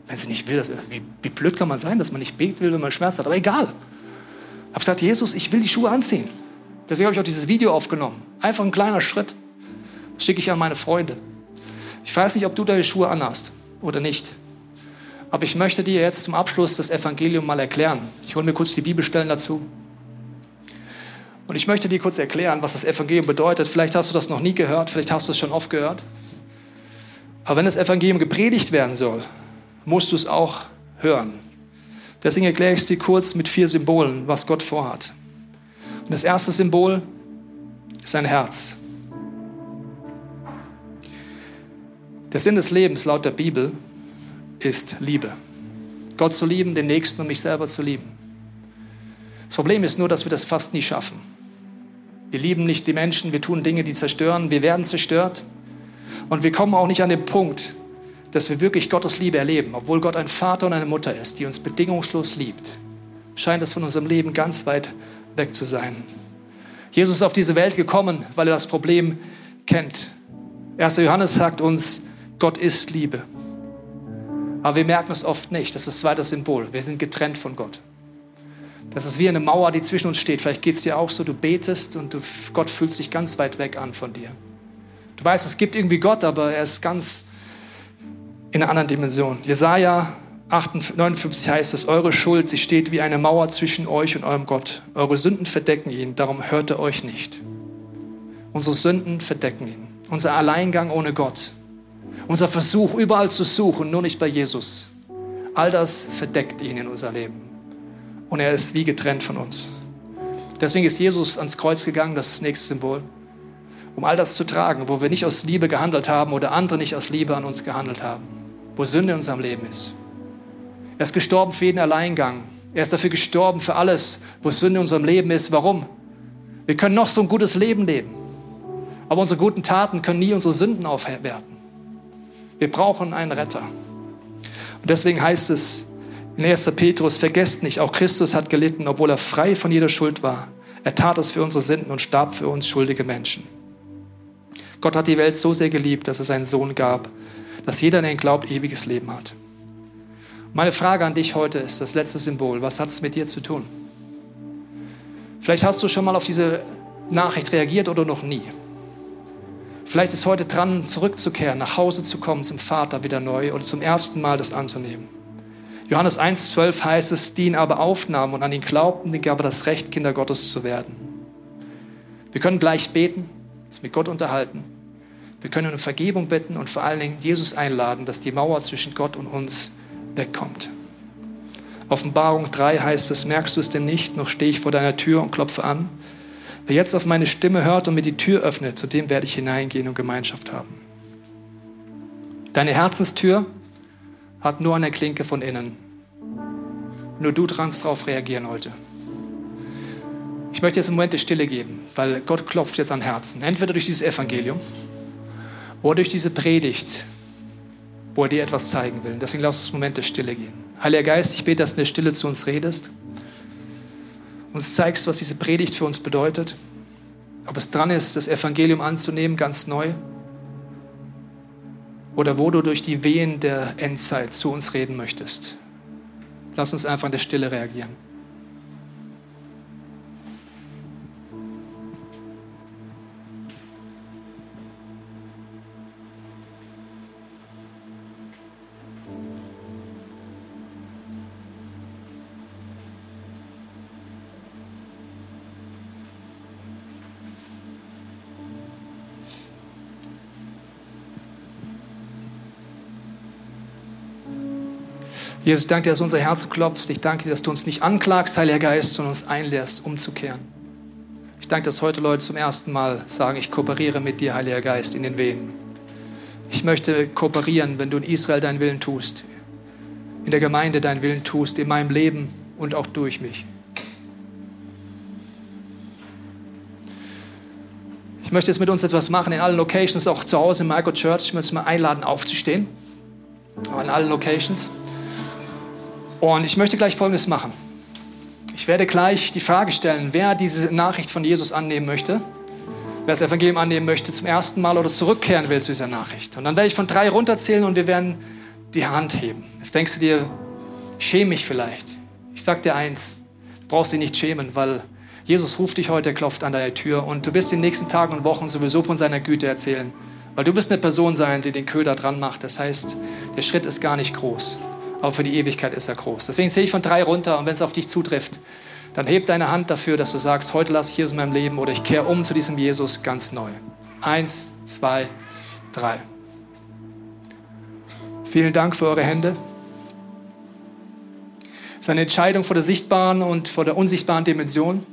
Wenn sie nicht will, das ist, wie, wie blöd kann man sein, dass man nicht beten will, wenn man Schmerz hat, aber egal. Ich habe gesagt, Jesus, ich will die Schuhe anziehen. Deswegen habe ich auch dieses Video aufgenommen. Einfach ein kleiner Schritt. Das schicke ich an meine Freunde. Ich weiß nicht, ob du deine Schuhe anhast oder nicht. Aber ich möchte dir jetzt zum Abschluss das Evangelium mal erklären. Ich hole mir kurz die Bibelstellen dazu. Und ich möchte dir kurz erklären, was das Evangelium bedeutet. Vielleicht hast du das noch nie gehört, vielleicht hast du es schon oft gehört. Aber wenn das Evangelium gepredigt werden soll, musst du es auch hören. Deswegen erkläre ich es dir kurz mit vier Symbolen, was Gott vorhat. Und das erste Symbol ist ein Herz. Der Sinn des Lebens laut der Bibel ist Liebe. Gott zu lieben, den Nächsten und mich selber zu lieben. Das Problem ist nur, dass wir das fast nie schaffen. Wir lieben nicht die Menschen, wir tun Dinge, die zerstören, wir werden zerstört. Und wir kommen auch nicht an den Punkt, dass wir wirklich Gottes Liebe erleben. Obwohl Gott ein Vater und eine Mutter ist, die uns bedingungslos liebt, scheint es von unserem Leben ganz weit weg zu sein. Jesus ist auf diese Welt gekommen, weil er das Problem kennt. 1. Johannes sagt uns, Gott ist Liebe. Aber wir merken es oft nicht. Das ist das zweite Symbol. Wir sind getrennt von Gott. Das ist wie eine Mauer, die zwischen uns steht. Vielleicht geht es dir auch so, du betest und du, Gott fühlt sich ganz weit weg an von dir. Du weißt, es gibt irgendwie Gott, aber er ist ganz in einer anderen Dimension. Jesaja 59 heißt es, eure Schuld, sie steht wie eine Mauer zwischen euch und eurem Gott. Eure Sünden verdecken ihn, darum hört er euch nicht. Unsere Sünden verdecken ihn. Unser Alleingang ohne Gott. Unser Versuch, überall zu suchen, nur nicht bei Jesus. All das verdeckt ihn in unser Leben. Und er ist wie getrennt von uns. Deswegen ist Jesus ans Kreuz gegangen, das nächste Symbol, um all das zu tragen, wo wir nicht aus Liebe gehandelt haben oder andere nicht aus Liebe an uns gehandelt haben, wo Sünde in unserem Leben ist. Er ist gestorben für jeden Alleingang. Er ist dafür gestorben für alles, wo Sünde in unserem Leben ist. Warum? Wir können noch so ein gutes Leben leben, aber unsere guten Taten können nie unsere Sünden aufwerten. Wir brauchen einen Retter. Und deswegen heißt es, in 1. Petrus, vergesst nicht, auch Christus hat gelitten, obwohl er frei von jeder Schuld war. Er tat es für unsere Sünden und starb für uns schuldige Menschen. Gott hat die Welt so sehr geliebt, dass es einen Sohn gab, dass jeder, der ihn glaubt, ewiges Leben hat. Meine Frage an dich heute ist das letzte Symbol. Was hat es mit dir zu tun? Vielleicht hast du schon mal auf diese Nachricht reagiert oder noch nie. Vielleicht ist heute dran, zurückzukehren, nach Hause zu kommen zum Vater wieder neu oder zum ersten Mal das anzunehmen. Johannes 1,12 heißt es, die ihn aber aufnahmen und an ihn glaubten, den gab er das Recht, Kinder Gottes zu werden. Wir können gleich beten, uns mit Gott unterhalten. Wir können um Vergebung bitten und vor allen Dingen Jesus einladen, dass die Mauer zwischen Gott und uns wegkommt. Offenbarung 3 heißt es, merkst du es denn nicht, noch stehe ich vor deiner Tür und klopfe an. Wer jetzt auf meine Stimme hört und mir die Tür öffnet, zu dem werde ich hineingehen und Gemeinschaft haben. Deine Herzenstür hat nur eine Klinke von innen. Nur du kannst darauf reagieren heute. Ich möchte jetzt einen Moment der Stille geben, weil Gott klopft jetzt an Herzen. Entweder durch dieses Evangelium oder durch diese Predigt, wo er dir etwas zeigen will. Deswegen lass uns einen Moment der Stille gehen. Heiliger Geist, ich bete, dass du in der Stille zu uns redest, uns zeigst, was diese Predigt für uns bedeutet, ob es dran ist, das Evangelium anzunehmen, ganz neu, oder wo du durch die Wehen der Endzeit zu uns reden möchtest. Lass uns einfach in der Stille reagieren. Jesus, danke dir, dass du unser Herz klopfst. Ich danke dir, dass du uns nicht anklagst, Heiliger Geist, sondern uns einlässt, umzukehren. Ich danke, dass heute Leute zum ersten Mal sagen, ich kooperiere mit dir, Heiliger Geist, in den Wehen. Ich möchte kooperieren, wenn du in Israel deinen Willen tust, in der Gemeinde deinen Willen tust, in meinem Leben und auch durch mich. Ich möchte jetzt mit uns etwas machen in allen Locations, auch zu Hause im Marco Church. Ich möchte mal einladen, aufzustehen. In allen Locations. Und ich möchte gleich Folgendes machen. Ich werde gleich die Frage stellen, wer diese Nachricht von Jesus annehmen möchte, wer das Evangelium annehmen möchte zum ersten Mal oder zurückkehren will zu dieser Nachricht. Und dann werde ich von drei runterzählen und wir werden die Hand heben. Jetzt denkst du dir, schäme mich vielleicht. Ich sag dir eins, du brauchst dich nicht schämen, weil Jesus ruft dich heute, klopft an deine Tür und du wirst in den nächsten Tagen und Wochen sowieso von seiner Güte erzählen. Weil du wirst eine Person sein, die den Köder dran macht. Das heißt, der Schritt ist gar nicht groß aber für die Ewigkeit ist er groß. Deswegen zähle ich von drei runter und wenn es auf dich zutrifft, dann heb deine Hand dafür, dass du sagst, heute lasse ich Jesus in meinem Leben oder ich kehre um zu diesem Jesus ganz neu. Eins, zwei, drei. Vielen Dank für eure Hände. Es ist eine Entscheidung vor der sichtbaren und vor der unsichtbaren Dimension.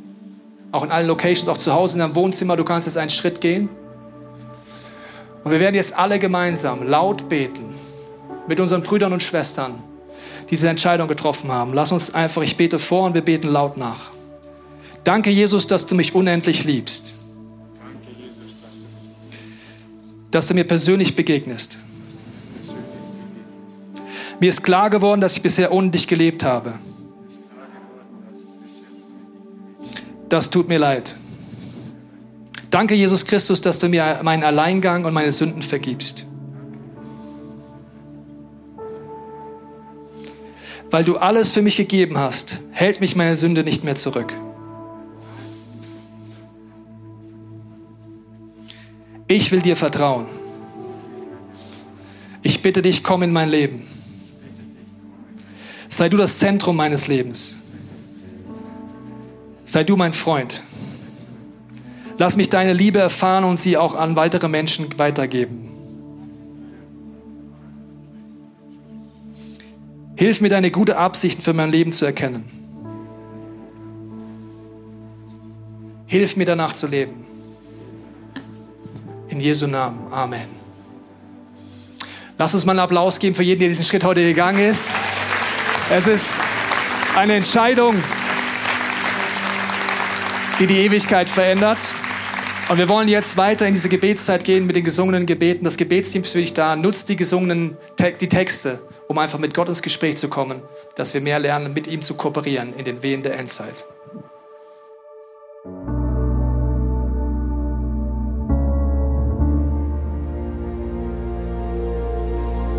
Auch in allen Locations, auch zu Hause in deinem Wohnzimmer, du kannst jetzt einen Schritt gehen. Und wir werden jetzt alle gemeinsam laut beten mit unseren Brüdern und Schwestern diese Entscheidung getroffen haben. Lass uns einfach, ich bete vor und wir beten laut nach. Danke, Jesus, dass du mich unendlich liebst. Dass du mir persönlich begegnest. Mir ist klar geworden, dass ich bisher ohne dich gelebt habe. Das tut mir leid. Danke, Jesus Christus, dass du mir meinen Alleingang und meine Sünden vergibst. Weil du alles für mich gegeben hast, hält mich meine Sünde nicht mehr zurück. Ich will dir vertrauen. Ich bitte dich, komm in mein Leben. Sei du das Zentrum meines Lebens. Sei du mein Freund. Lass mich deine Liebe erfahren und sie auch an weitere Menschen weitergeben. Hilf mir, deine gute Absichten für mein Leben zu erkennen. Hilf mir danach zu leben. In Jesu Namen. Amen. Lass uns mal einen Applaus geben für jeden, der diesen Schritt heute gegangen ist. Es ist eine Entscheidung, die die Ewigkeit verändert. Und wir wollen jetzt weiter in diese Gebetszeit gehen mit den gesungenen Gebeten. Das Gebetsteam ist für dich da. Nutzt die gesungenen die Texte um einfach mit Gott ins Gespräch zu kommen, dass wir mehr lernen, mit ihm zu kooperieren in den Wehen der Endzeit.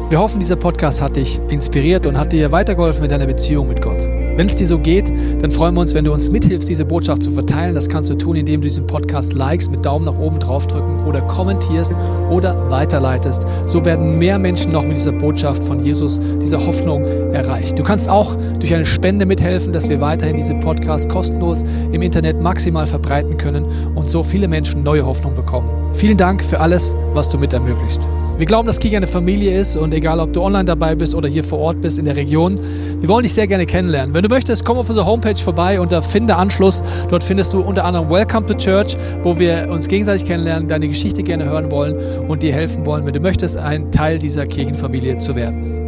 Wir hoffen, dieser Podcast hat dich inspiriert und hat dir weitergeholfen in deiner Beziehung mit Gott. Wenn es dir so geht, dann freuen wir uns, wenn du uns mithilfst, diese Botschaft zu verteilen. Das kannst du tun, indem du diesen Podcast likest, mit Daumen nach oben draufdrücken oder kommentierst oder weiterleitest. So werden mehr Menschen noch mit dieser Botschaft von Jesus, dieser Hoffnung erreicht. Du kannst auch durch eine Spende mithelfen, dass wir weiterhin diese Podcast kostenlos im Internet maximal verbreiten können und so viele Menschen neue Hoffnung bekommen. Vielen Dank für alles, was du mit ermöglicht. Wir glauben, dass Kirche eine Familie ist und egal, ob du online dabei bist oder hier vor Ort bist in der Region, wir wollen dich sehr gerne kennenlernen. Wenn du möchtest, komm auf unsere Homepage vorbei unter Finde Anschluss. Dort findest du unter anderem Welcome to Church, wo wir uns gegenseitig kennenlernen, deine Geschichte gerne hören wollen und dir helfen wollen, wenn du möchtest, ein Teil dieser Kirchenfamilie zu werden.